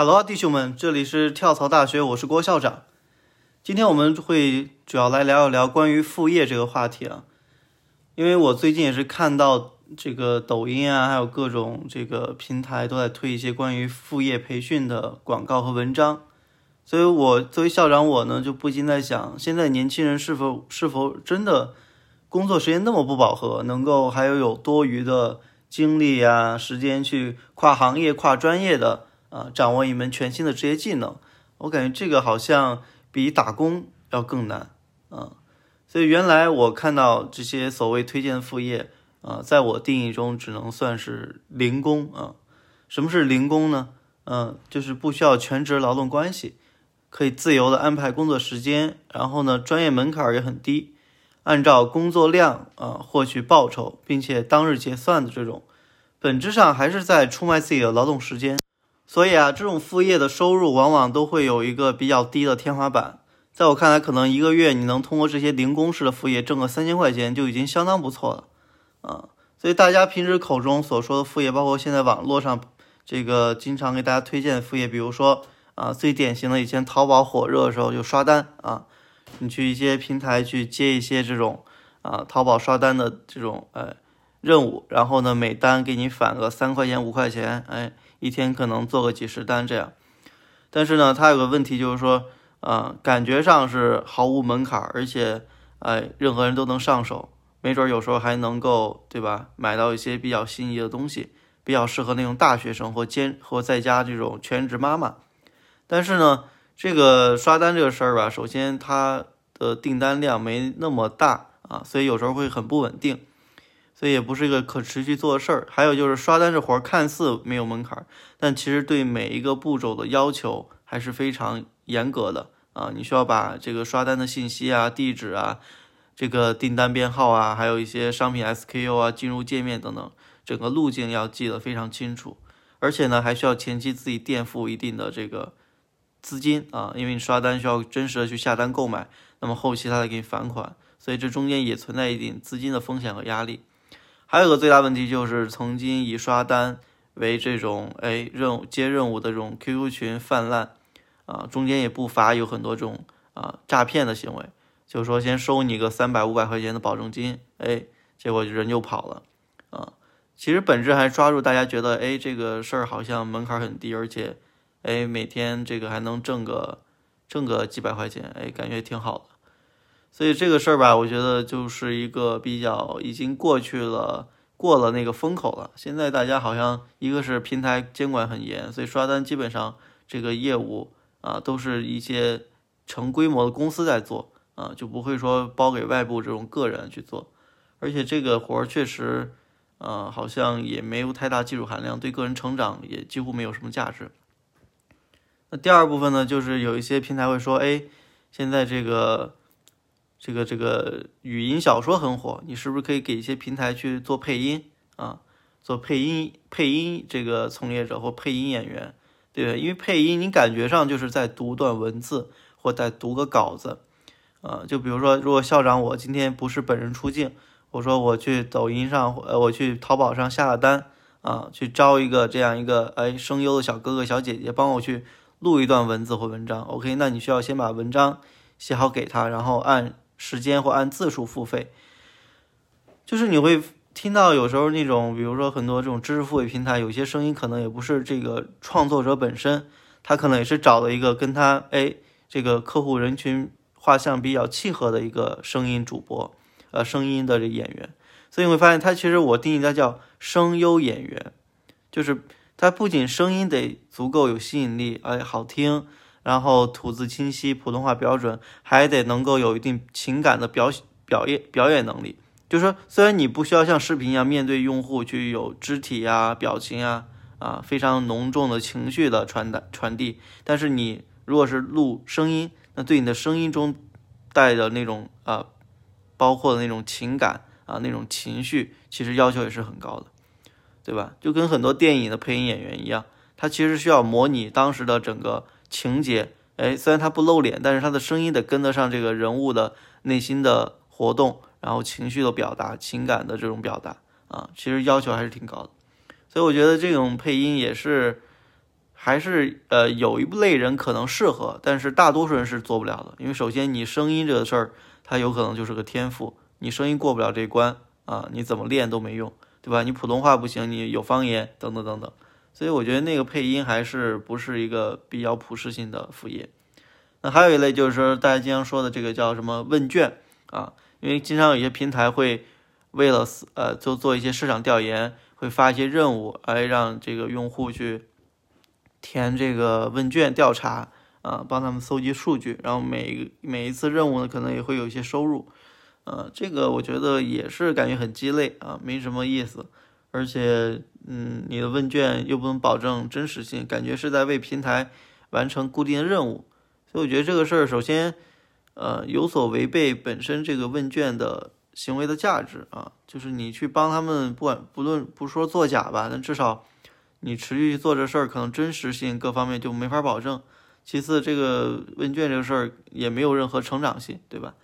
Hello，弟兄们，这里是跳槽大学，我是郭校长。今天我们会主要来聊一聊关于副业这个话题啊，因为我最近也是看到这个抖音啊，还有各种这个平台都在推一些关于副业培训的广告和文章，所以我作为校长，我呢就不禁在想，现在年轻人是否是否真的工作时间那么不饱和，能够还有有多余的精力啊时间去跨行业、跨专业的？啊，掌握一门全新的职业技能，我感觉这个好像比打工要更难啊。所以原来我看到这些所谓推荐副业啊，在我定义中只能算是零工啊。什么是零工呢？嗯，就是不需要全职劳动关系，可以自由的安排工作时间，然后呢，专业门槛也很低，按照工作量啊获取报酬，并且当日结算的这种，本质上还是在出卖自己的劳动时间。所以啊，这种副业的收入往往都会有一个比较低的天花板。在我看来，可能一个月你能通过这些零工式的副业挣个三千块钱就已经相当不错了啊。所以大家平时口中所说的副业，包括现在网络上这个经常给大家推荐的副业，比如说啊，最典型的以前淘宝火热的时候就刷单啊，你去一些平台去接一些这种啊淘宝刷单的这种呃任务，然后呢每单给你返个三块钱五块钱，哎。一天可能做个几十单这样，但是呢，它有个问题就是说，啊，感觉上是毫无门槛，而且，哎，任何人都能上手，没准有时候还能够，对吧？买到一些比较心仪的东西，比较适合那种大学生或兼或在家这种全职妈妈。但是呢，这个刷单这个事儿吧，首先它的订单量没那么大啊，所以有时候会很不稳定。所以也不是一个可持续做的事儿。还有就是刷单这活儿看似没有门槛，但其实对每一个步骤的要求还是非常严格的啊！你需要把这个刷单的信息啊、地址啊、这个订单编号啊，还有一些商品 SKU 啊、进入界面等等，整个路径要记得非常清楚。而且呢，还需要前期自己垫付一定的这个资金啊，因为你刷单需要真实的去下单购买，那么后期他再给你返款，所以这中间也存在一定资金的风险和压力。还有个最大问题就是，曾经以刷单为这种哎任务接任务的这种 QQ 群泛滥啊，中间也不乏有很多这种啊诈骗的行为，就是说先收你个三百五百块钱的保证金，哎，结果人就跑了啊。其实本质还抓住大家觉得哎这个事儿好像门槛很低，而且哎每天这个还能挣个挣个几百块钱，哎感觉挺好的。所以这个事儿吧，我觉得就是一个比较已经过去了，过了那个风口了。现在大家好像一个是平台监管很严，所以刷单基本上这个业务啊都是一些成规模的公司在做啊，就不会说包给外部这种个人去做。而且这个活儿确实，呃，好像也没有太大技术含量，对个人成长也几乎没有什么价值。那第二部分呢，就是有一些平台会说，哎，现在这个。这个这个语音小说很火，你是不是可以给一些平台去做配音啊？做配音配音这个从业者或配音演员，对不对？因为配音你感觉上就是在读段文字或在读个稿子，啊，就比如说，如果校长我今天不是本人出镜，我说我去抖音上，呃，我去淘宝上下了单，啊，去招一个这样一个哎声优的小哥哥小姐姐帮我去录一段文字或文章，OK？那你需要先把文章写好给他，然后按。时间或按字数付费，就是你会听到有时候那种，比如说很多这种知识付费平台，有些声音可能也不是这个创作者本身，他可能也是找了一个跟他哎这个客户人群画像比较契合的一个声音主播，呃声音的这演员，所以你会发现他其实我定义他叫声优演员，就是他不仅声音得足够有吸引力，哎好听。然后吐字清晰，普通话标准，还得能够有一定情感的表表演表演能力。就是说，虽然你不需要像视频一样面对用户去有肢体啊、表情啊啊非常浓重的情绪的传达传递，但是你如果是录声音，那对你的声音中带的那种啊，包括的那种情感啊、那种情绪，其实要求也是很高的，对吧？就跟很多电影的配音演员一样，他其实需要模拟当时的整个。情节，哎，虽然他不露脸，但是他的声音得跟得上这个人物的内心的活动，然后情绪的表达、情感的这种表达啊，其实要求还是挺高的。所以我觉得这种配音也是还是呃有一类人可能适合，但是大多数人是做不了的。因为首先你声音这个事儿，它有可能就是个天赋，你声音过不了这关啊，你怎么练都没用，对吧？你普通话不行，你有方言等等等等。所以我觉得那个配音还是不是一个比较普适性的副业。那还有一类就是说大家经常说的这个叫什么问卷啊？因为经常有些平台会为了呃做做一些市场调研，会发一些任务来让这个用户去填这个问卷调查啊，帮他们搜集数据，然后每每一次任务呢可能也会有一些收入，呃，这个我觉得也是感觉很鸡肋啊，没什么意思，而且嗯，你的问卷又不能保证真实性，感觉是在为平台完成固定的任务。所以我觉得这个事儿，首先，呃，有所违背本身这个问卷的行为的价值啊，就是你去帮他们，不管不论不说作假吧，但至少你持续做这事儿，可能真实性各方面就没法保证。其次，这个问卷这个事儿也没有任何成长性，对吧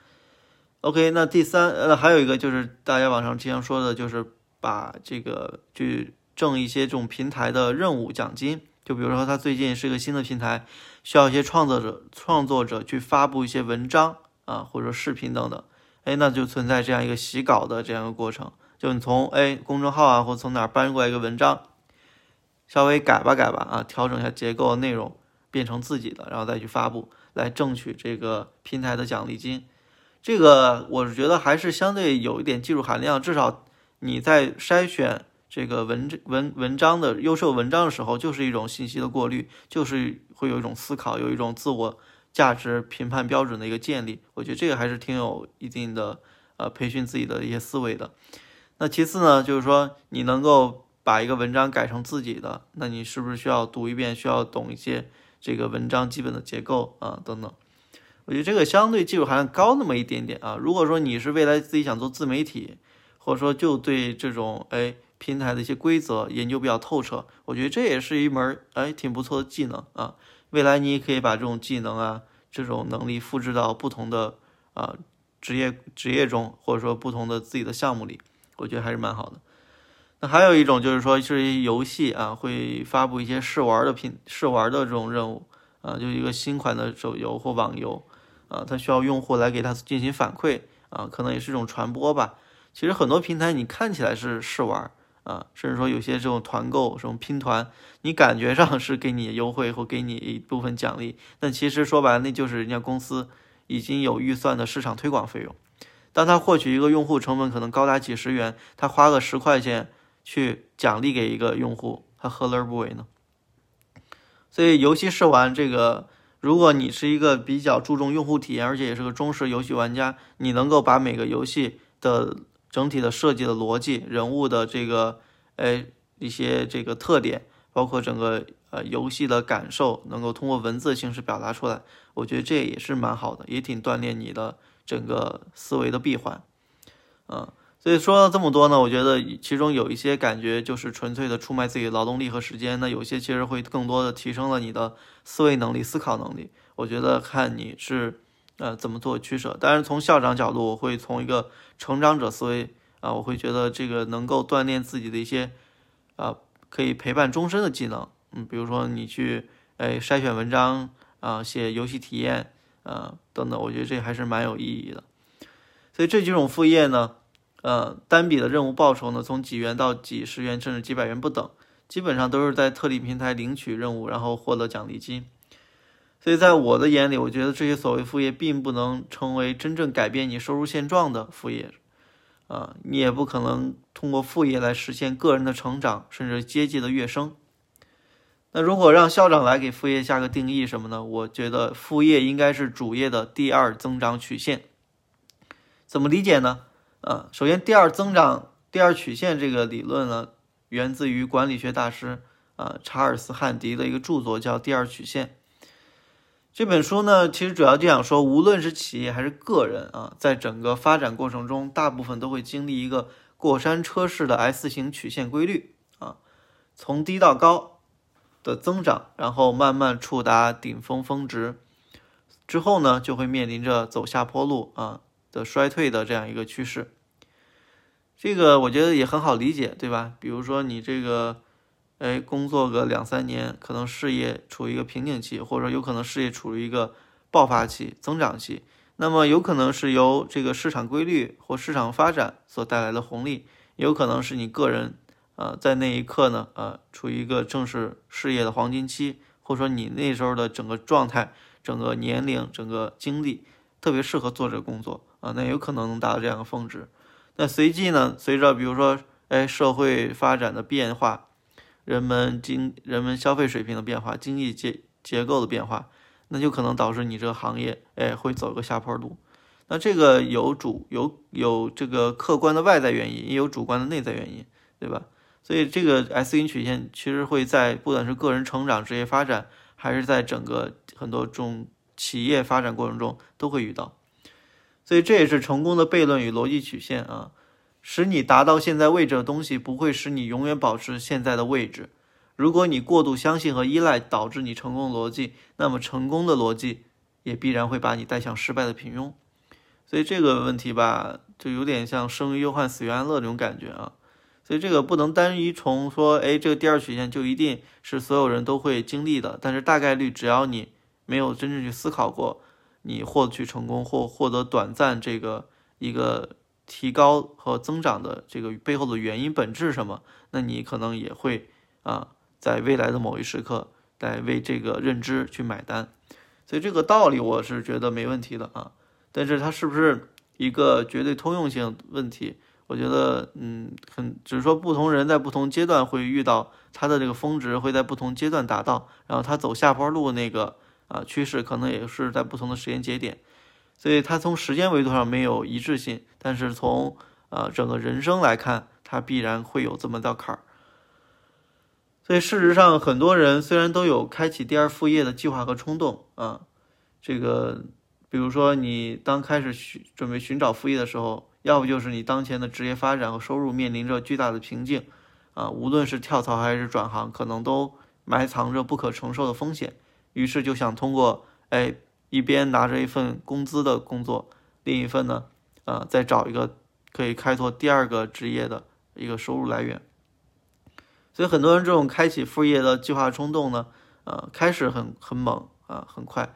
？OK，那第三，呃，还有一个就是大家网上经常说的，就是把这个去挣一些这种平台的任务奖金。就比如说，他最近是个新的平台，需要一些创作者创作者去发布一些文章啊，或者视频等等，哎，那就存在这样一个洗稿的这样一个过程。就你从哎公众号啊，或从哪儿搬过来一个文章，稍微改吧改吧啊，调整一下结构内容，变成自己的，然后再去发布，来挣取这个平台的奖励金。这个我是觉得还是相对有一点技术含量，至少你在筛选。这个文文文章的优秀文章的时候，就是一种信息的过滤，就是会有一种思考，有一种自我价值评判标准的一个建立。我觉得这个还是挺有一定的呃培训自己的一些思维的。那其次呢，就是说你能够把一个文章改成自己的，那你是不是需要读一遍，需要懂一些这个文章基本的结构啊等等？我觉得这个相对技术含量高那么一点点啊。如果说你是未来自己想做自媒体，或者说就对这种哎。平台的一些规则研究比较透彻，我觉得这也是一门哎挺不错的技能啊。未来你也可以把这种技能啊这种能力复制到不同的啊职业职业中，或者说不同的自己的项目里，我觉得还是蛮好的。那还有一种就是说是游戏啊会发布一些试玩的品试玩的这种任务啊，就一个新款的手游或网游啊，它需要用户来给它进行反馈啊，可能也是一种传播吧。其实很多平台你看起来是试玩。啊，甚至说有些这种团购、什么拼团，你感觉上是给你优惠或给你一部分奖励，但其实说白了，那就是人家公司已经有预算的市场推广费用。当他获取一个用户成本可能高达几十元，他花个十块钱去奖励给一个用户，他何乐而不为呢？所以游戏试玩这个，如果你是一个比较注重用户体验，而且也是个忠实游戏玩家，你能够把每个游戏的。整体的设计的逻辑、人物的这个，呃，一些这个特点，包括整个呃游戏的感受，能够通过文字形式表达出来，我觉得这也是蛮好的，也挺锻炼你的整个思维的闭环，嗯，所以说了这么多呢，我觉得其中有一些感觉就是纯粹的出卖自己的劳动力和时间，那有些其实会更多的提升了你的思维能力、思考能力，我觉得看你是。呃，怎么做取舍？当然，从校长角度，我会从一个成长者思维啊，我会觉得这个能够锻炼自己的一些啊，可以陪伴终身的技能。嗯，比如说你去哎筛选文章啊，写游戏体验啊等等，我觉得这还是蛮有意义的。所以这几种副业呢，呃，单笔的任务报酬呢，从几元到几十元甚至几百元不等，基本上都是在特定平台领取任务，然后获得奖励金。所以在我的眼里，我觉得这些所谓副业并不能成为真正改变你收入现状的副业，啊，你也不可能通过副业来实现个人的成长，甚至阶级的跃升。那如果让校长来给副业下个定义什么呢？我觉得副业应该是主业的第二增长曲线。怎么理解呢？啊，首先第二增长、第二曲线这个理论呢，源自于管理学大师啊查尔斯·汉迪的一个著作，叫《第二曲线》。这本书呢，其实主要就想说，无论是企业还是个人啊，在整个发展过程中，大部分都会经历一个过山车式的 S 型曲线规律啊，从低到高的增长，然后慢慢触达顶峰峰值，之后呢，就会面临着走下坡路啊的衰退的这样一个趋势。这个我觉得也很好理解，对吧？比如说你这个哎，工作个两三年，可能事业处于一个瓶颈期，或者有可能事业处于一个爆发期、增长期。那么有可能是由这个市场规律或市场发展所带来的红利，有可能是你个人啊在那一刻呢啊处于一个正是事业的黄金期，或者说你那时候的整个状态、整个年龄、整个经历特别适合做这个工作啊，那有可能能达到这样的峰值。那随即呢，随着比如说哎社会发展的变化。人们经人们消费水平的变化，经济结结构的变化，那就可能导致你这个行业，哎，会走个下坡路。那这个有主有有这个客观的外在原因，也有主观的内在原因，对吧？所以这个 S 型曲线其实会在不管是个人成长、职业发展，还是在整个很多种企业发展过程中都会遇到。所以这也是成功的悖论与逻辑曲线啊。使你达到现在位置的东西，不会使你永远保持现在的位置。如果你过度相信和依赖导致你成功的逻辑，那么成功的逻辑也必然会把你带向失败的平庸。所以这个问题吧，就有点像生于忧患，死于安乐那种感觉啊。所以这个不能单一从说，哎，这个第二曲线就一定是所有人都会经历的。但是大概率，只要你没有真正去思考过，你获取成功或获得短暂这个一个。提高和增长的这个背后的原因本质什么？那你可能也会啊，在未来的某一时刻来为这个认知去买单。所以这个道理我是觉得没问题的啊，但是它是不是一个绝对通用性问题？我觉得嗯，很只是说不同人在不同阶段会遇到他的这个峰值会在不同阶段达到，然后他走下坡路那个啊趋势可能也是在不同的时间节点。所以它从时间维度上没有一致性，但是从呃整个人生来看，它必然会有这么道坎儿。所以事实上，很多人虽然都有开启第二副业的计划和冲动啊，这个比如说你当开始寻准备寻找副业的时候，要不就是你当前的职业发展和收入面临着巨大的瓶颈啊，无论是跳槽还是转行，可能都埋藏着不可承受的风险，于是就想通过哎。一边拿着一份工资的工作，另一份呢，呃，再找一个可以开拓第二个职业的一个收入来源。所以很多人这种开启副业的计划冲动呢，呃，开始很很猛啊，很快，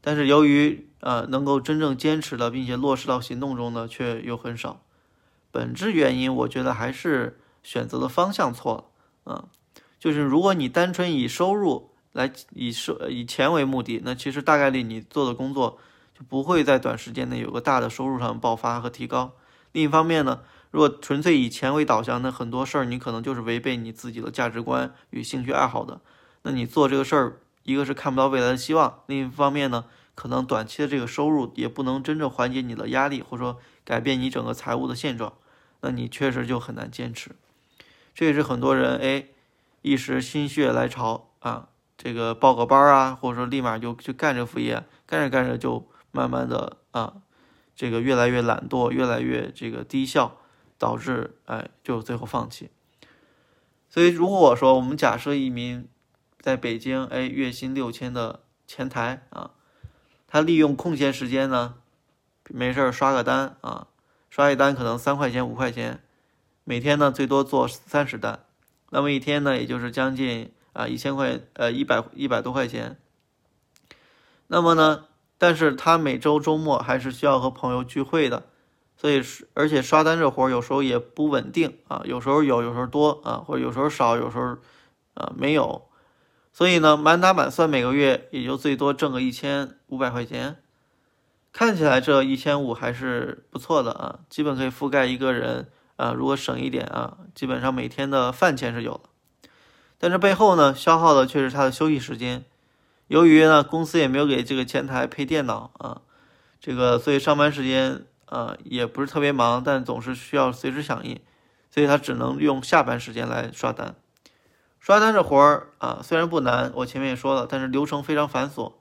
但是由于呃能够真正坚持的并且落实到行动中呢，却又很少。本质原因，我觉得还是选择的方向错了，啊，就是如果你单纯以收入。来以收以钱为目的，那其实大概率你做的工作就不会在短时间内有个大的收入上爆发和提高。另一方面呢，如果纯粹以钱为导向，那很多事儿你可能就是违背你自己的价值观与兴趣爱好的。那你做这个事儿，一个是看不到未来的希望，另一方面呢，可能短期的这个收入也不能真正缓解你的压力，或者说改变你整个财务的现状，那你确实就很难坚持。这也是很多人哎一时心血来潮啊。这个报个班啊，或者说立马就就干这副业，干着干着就慢慢的啊，这个越来越懒惰，越来越这个低效，导致哎就最后放弃。所以如果我说我们假设一名在北京哎月薪六千的前台啊，他利用空闲时间呢，没事刷个单啊，刷一单可能三块钱五块钱，每天呢最多做三十单，那么一天呢也就是将近。啊，一千块，呃，一百一百多块钱。那么呢，但是他每周周末还是需要和朋友聚会的，所以而且刷单这活儿有时候也不稳定啊，有时候有，有时候多啊，或者有时候少，有时候啊没有。所以呢，满打满算每个月也就最多挣个一千五百块钱。看起来这一千五还是不错的啊，基本可以覆盖一个人啊，如果省一点啊，基本上每天的饭钱是有的。但是背后呢，消耗的却是他的休息时间。由于呢，公司也没有给这个前台配电脑啊，这个所以上班时间啊也不是特别忙，但总是需要随时响应，所以他只能用下班时间来刷单。刷单这活儿啊，虽然不难，我前面也说了，但是流程非常繁琐，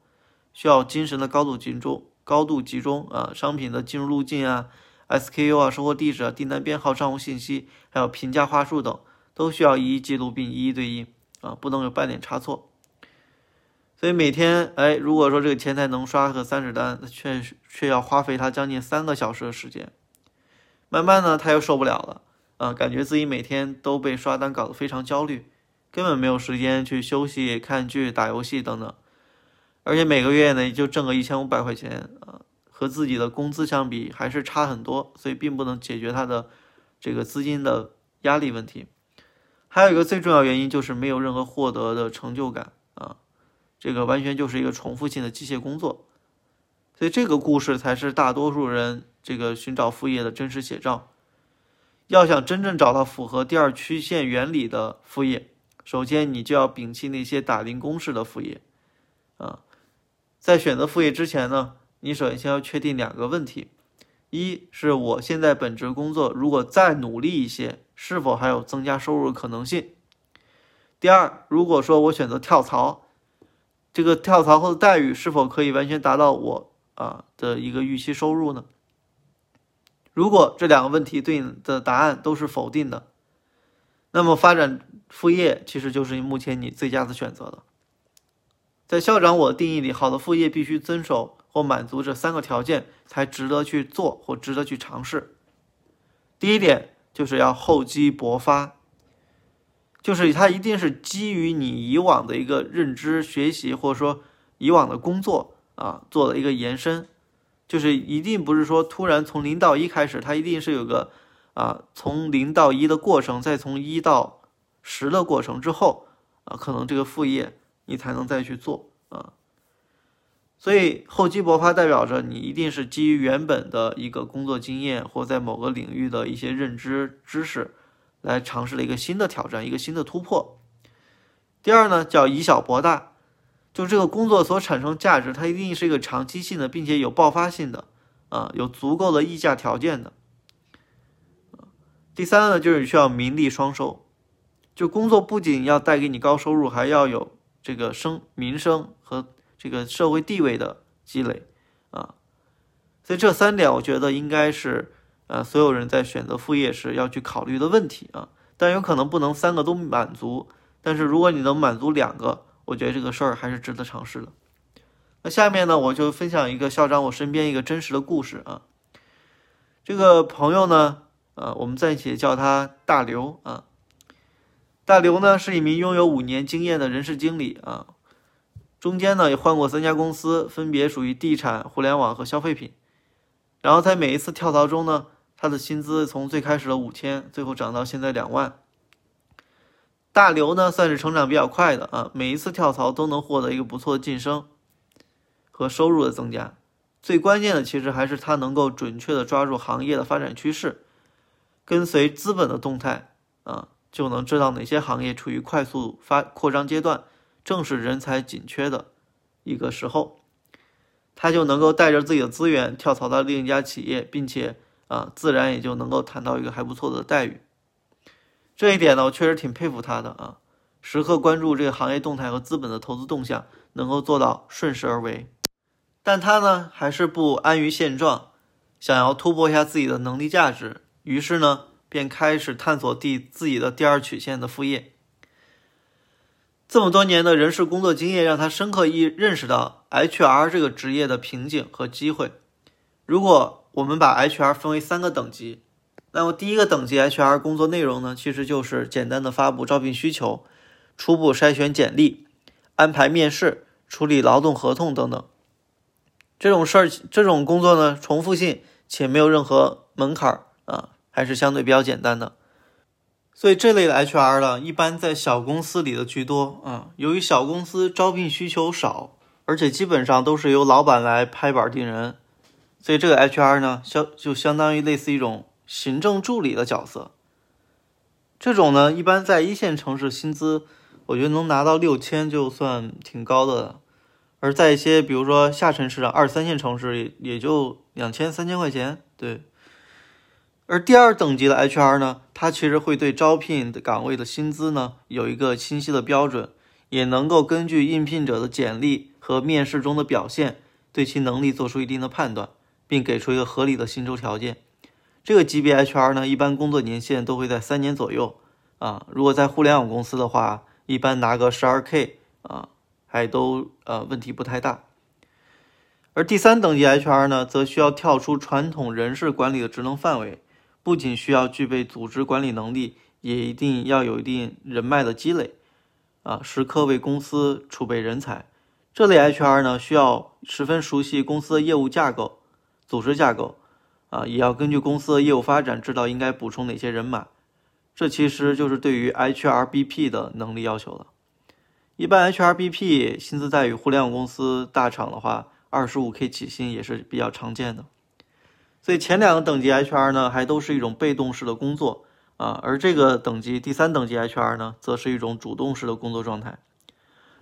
需要精神的高度集中、高度集中啊。商品的进入路径啊、SKU 啊、收货地址啊、订单编号、账户信息，还有评价话术等。都需要一一记录并一一对应啊，不能有半点差错。所以每天，哎，如果说这个前台能刷个三十单，那却却要花费他将近三个小时的时间。慢慢呢，他又受不了了啊，感觉自己每天都被刷单搞得非常焦虑，根本没有时间去休息、看剧、打游戏等等，而且每个月呢也就挣个一千五百块钱啊，和自己的工资相比还是差很多，所以并不能解决他的这个资金的压力问题。还有一个最重要原因就是没有任何获得的成就感啊，这个完全就是一个重复性的机械工作。所以这个故事才是大多数人这个寻找副业的真实写照。要想真正找到符合第二曲线原理的副业，首先你就要摒弃那些打零工式的副业。啊，在选择副业之前呢，你首先要确定两个问题：一是我现在本职工作如果再努力一些，是否还有增加收入的可能性？第二，如果说我选择跳槽，这个跳槽后的待遇是否可以完全达到我？啊的一个预期收入呢？如果这两个问题对应的答案都是否定的，那么发展副业其实就是目前你最佳的选择了。在校长我的定义里，好的副业必须遵守或满足这三个条件，才值得去做或值得去尝试。第一点就是要厚积薄发，就是它一定是基于你以往的一个认知、学习，或者说以往的工作。啊，做了一个延伸，就是一定不是说突然从零到一开始，它一定是有个啊从零到一的过程，再从一到十的过程之后啊，可能这个副业你才能再去做啊。所以厚积薄发代表着你一定是基于原本的一个工作经验或在某个领域的一些认知知识来尝试了一个新的挑战，一个新的突破。第二呢，叫以小博大。就这个工作所产生价值，它一定是一个长期性的，并且有爆发性的，啊，有足够的溢价条件的。第三呢，就是需要名利双收，就工作不仅要带给你高收入，还要有这个声名声和这个社会地位的积累，啊，所以这三点我觉得应该是呃所有人在选择副业时要去考虑的问题啊，但有可能不能三个都满足，但是如果你能满足两个。我觉得这个事儿还是值得尝试的。那下面呢，我就分享一个校长我身边一个真实的故事啊。这个朋友呢，呃，我们暂且叫他大刘啊。大刘呢是一名拥有五年经验的人事经理啊，中间呢也换过三家公司，分别属于地产、互联网和消费品。然后在每一次跳槽中呢，他的薪资从最开始的五千，最后涨到现在两万。大刘呢，算是成长比较快的啊，每一次跳槽都能获得一个不错的晋升和收入的增加。最关键的其实还是他能够准确的抓住行业的发展趋势，跟随资本的动态啊，就能知道哪些行业处于快速发扩张阶段，正是人才紧缺的一个时候，他就能够带着自己的资源跳槽到另一家企业，并且啊，自然也就能够谈到一个还不错的待遇。这一点呢，我确实挺佩服他的啊，时刻关注这个行业动态和资本的投资动向，能够做到顺势而为。但他呢，还是不安于现状，想要突破一下自己的能力价值，于是呢，便开始探索第自己的第二曲线的副业。这么多年的人事工作经验，让他深刻意认识到 HR 这个职业的瓶颈和机会。如果我们把 HR 分为三个等级。那么第一个等级 HR 工作内容呢，其实就是简单的发布招聘需求、初步筛选简历、安排面试、处理劳动合同等等。这种事儿，这种工作呢，重复性且没有任何门槛啊，还是相对比较简单的。所以这类的 HR 呢，一般在小公司里的居多啊。由于小公司招聘需求少，而且基本上都是由老板来拍板定人，所以这个 HR 呢，相就相当于类似一种。行政助理的角色，这种呢，一般在一线城市薪资，我觉得能拿到六千就算挺高的了。而在一些比如说下沉市场、二三线城市，也也就两千、三千块钱。对。而第二等级的 HR 呢，他其实会对招聘的岗位的薪资呢有一个清晰的标准，也能够根据应聘者的简历和面试中的表现，对其能力做出一定的判断，并给出一个合理的薪酬条件。这个级别 HR 呢，一般工作年限都会在三年左右啊。如果在互联网公司的话，一般拿个十二 K 啊，还都呃问题不太大。而第三等级 HR 呢，则需要跳出传统人事管理的职能范围，不仅需要具备组织管理能力，也一定要有一定人脉的积累，啊，时刻为公司储备人才。这类 HR 呢，需要十分熟悉公司的业务架构、组织架构，啊，也要根据公司的业务发展，知道应该补充哪些人马。这其实就是对于 HRBP 的能力要求了。一般 HRBP 薪资待遇，互联网公司大厂的话，二十五 K 起薪也是比较常见的。所以前两个等级 HR 呢，还都是一种被动式的工作啊，而这个等级第三等级 HR 呢，则是一种主动式的工作状态。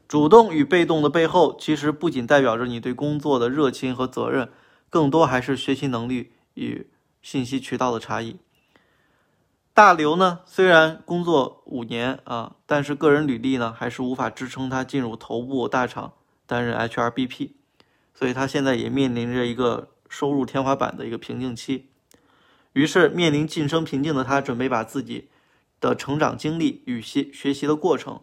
主动与被动的背后，其实不仅代表着你对工作的热情和责任，更多还是学习能力与信息渠道的差异。大刘呢，虽然工作五年啊，但是个人履历呢，还是无法支撑他进入头部大厂担任 HRBP，所以他现在也面临着一个收入天花板的一个瓶颈期。于是，面临晋升瓶颈的他，准备把自己的成长经历与学学习的过程，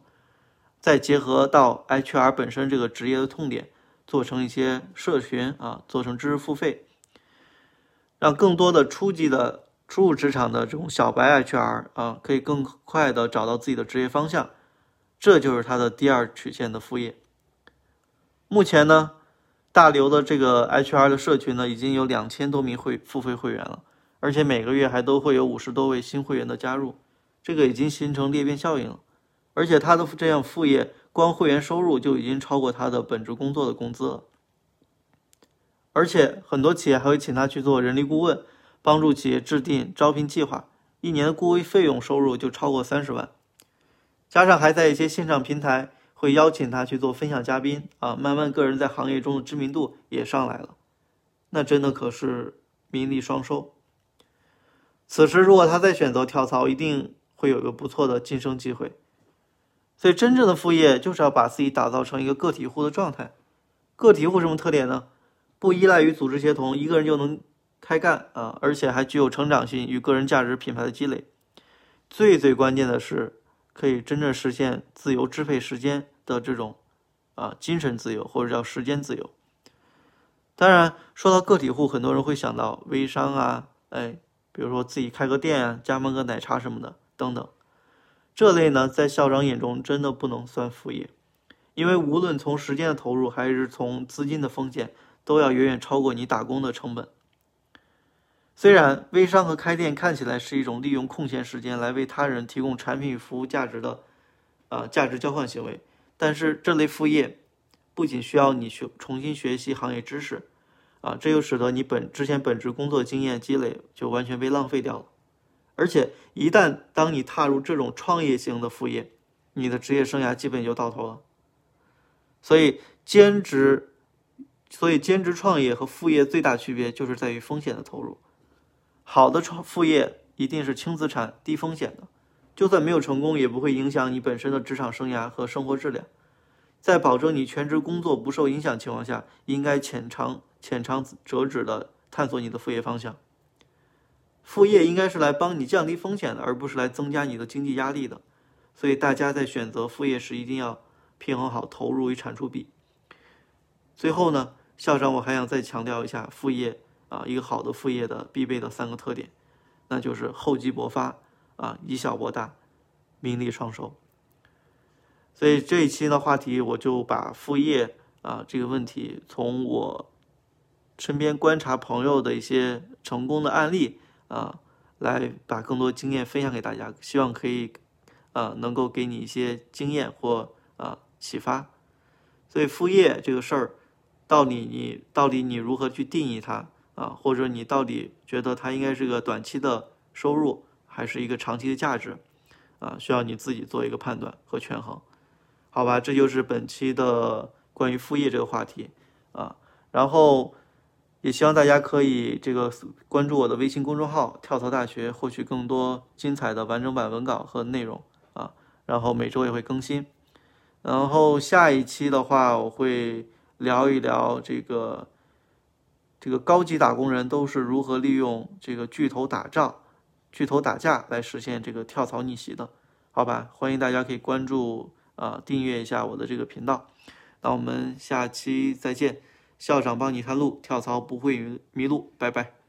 再结合到 HR 本身这个职业的痛点，做成一些社群啊，做成知识付费，让更多的初级的。初入职场的这种小白 HR 啊，可以更快的找到自己的职业方向，这就是他的第二曲线的副业。目前呢，大刘的这个 HR 的社群呢，已经有两千多名会付费会员了，而且每个月还都会有五十多位新会员的加入，这个已经形成裂变效应了。而且他的这样副业，光会员收入就已经超过他的本职工作的工资了。而且很多企业还会请他去做人力顾问。帮助企业制定招聘计划，一年的顾问费用收入就超过三十万，加上还在一些线上平台会邀请他去做分享嘉宾啊，慢慢个人在行业中的知名度也上来了，那真的可是名利双收。此时如果他再选择跳槽，一定会有一个不错的晋升机会。所以真正的副业就是要把自己打造成一个个体户的状态。个体户什么特点呢？不依赖于组织协同，一个人就能。开干啊，而且还具有成长性与个人价值品牌的积累。最最关键的是，可以真正实现自由支配时间的这种啊精神自由或者叫时间自由。当然，说到个体户，很多人会想到微商啊，哎，比如说自己开个店啊，加盟个奶茶什么的等等。这类呢，在校长眼中真的不能算副业，因为无论从时间的投入还是从资金的风险，都要远远超过你打工的成本。虽然微商和开店看起来是一种利用空闲时间来为他人提供产品与服务价值的，啊价值交换行为，但是这类副业不仅需要你学重新学习行业知识，啊这又使得你本之前本职工作经验积累就完全被浪费掉了，而且一旦当你踏入这种创业型的副业，你的职业生涯基本就到头了。所以兼职，所以兼职创业和副业最大区别就是在于风险的投入。好的创副业一定是轻资产、低风险的，就算没有成功，也不会影响你本身的职场生涯和生活质量。在保证你全职工作不受影响情况下，应该浅尝浅尝辄止的探索你的副业方向。副业应该是来帮你降低风险的，而不是来增加你的经济压力的。所以大家在选择副业时，一定要平衡好投入与产出比。最后呢，校长我还想再强调一下副业。啊，一个好的副业的必备的三个特点，那就是厚积薄发啊，以小博大，名利双收。所以这一期的话题，我就把副业啊这个问题，从我身边观察朋友的一些成功的案例啊，来把更多经验分享给大家，希望可以啊能够给你一些经验或啊启发。所以副业这个事儿，到底你到底你如何去定义它？啊，或者你到底觉得它应该是个短期的收入，还是一个长期的价值？啊，需要你自己做一个判断和权衡，好吧？这就是本期的关于副业这个话题啊。然后也希望大家可以这个关注我的微信公众号“跳槽大学”，获取更多精彩的完整版文稿和内容啊。然后每周也会更新。然后下一期的话，我会聊一聊这个。这个高级打工人都是如何利用这个巨头打仗、巨头打架来实现这个跳槽逆袭的？好吧，欢迎大家可以关注啊，订阅一下我的这个频道。那我们下期再见，校长帮你探路，跳槽不会迷路，拜拜。